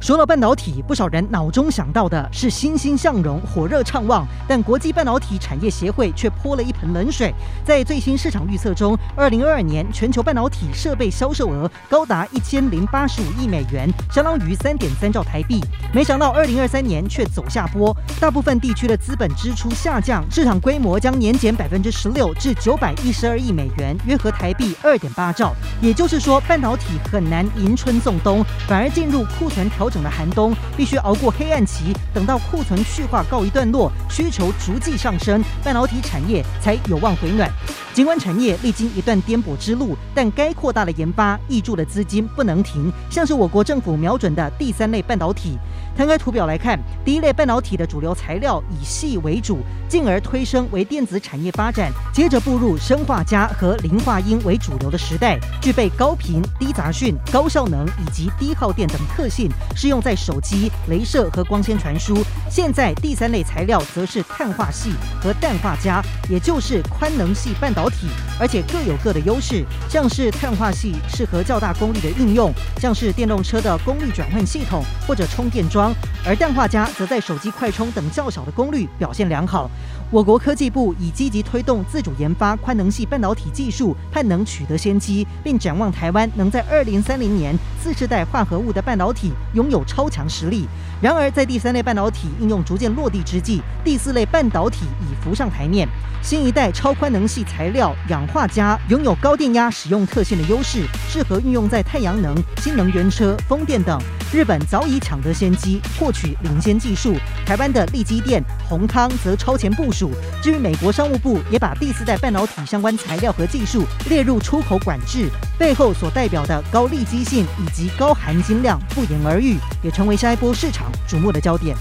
说到半导体，不少人脑中想到的是欣欣向荣、火热畅旺，但国际半导体产业协会却泼了一盆冷水。在最新市场预测中，二零二二年全球半导体设备销售额高达一千零八十五亿美元，相当于三点三兆台币。没想到二零二三年却走下坡，大部分地区的资本支出下降，市场规模将年减百分之十六至九百一十二亿美元，约合台币二点八兆。也就是说，半导体很难迎春送冬，反而进入库存调整的寒冬，必须熬过黑暗期，等到库存去化告一段落，需求逐季上升，半导体产业才有望回暖。尽管产业历经一段颠簸之路，但该扩大的研发挹注的资金不能停，像是我国政府瞄准的第三类半导体。摊开图表来看，第一类半导体的主流材料以矽为主，进而推升为电子产业发展，接着步入砷化镓和磷化銦为主流的时代，具备高频、低杂讯、高效能以及低耗电等特性，适用在手机、镭射和光纤传输。现在第三类材料则是碳化系和氮化镓，也就是宽能系半导体，而且各有各的优势。像是碳化系适合较大功率的应用，像是电动车的功率转换系统或者充电桩。而氮化镓则在手机快充等较小的功率表现良好。我国科技部已积极推动自主研发宽能系半导体技术，盼能取得先机，并展望台湾能在二零三零年次世代化合物的半导体拥有超强实力。然而，在第三类半导体应用逐渐落地之际，第四类半导体已浮上台面。新一代超宽能系材料氧化家拥有高电压使用特性的优势，适合运用在太阳能、新能源车、风电等。日本早已抢得先机，获取领先技术。台湾的力积电、宏康则超前部署。至于美国商务部也把第四代半导体相关材料和技术列入出口管制，背后所代表的高利基性以及高含金量不言而喻，也成为下一波市场瞩目的焦点。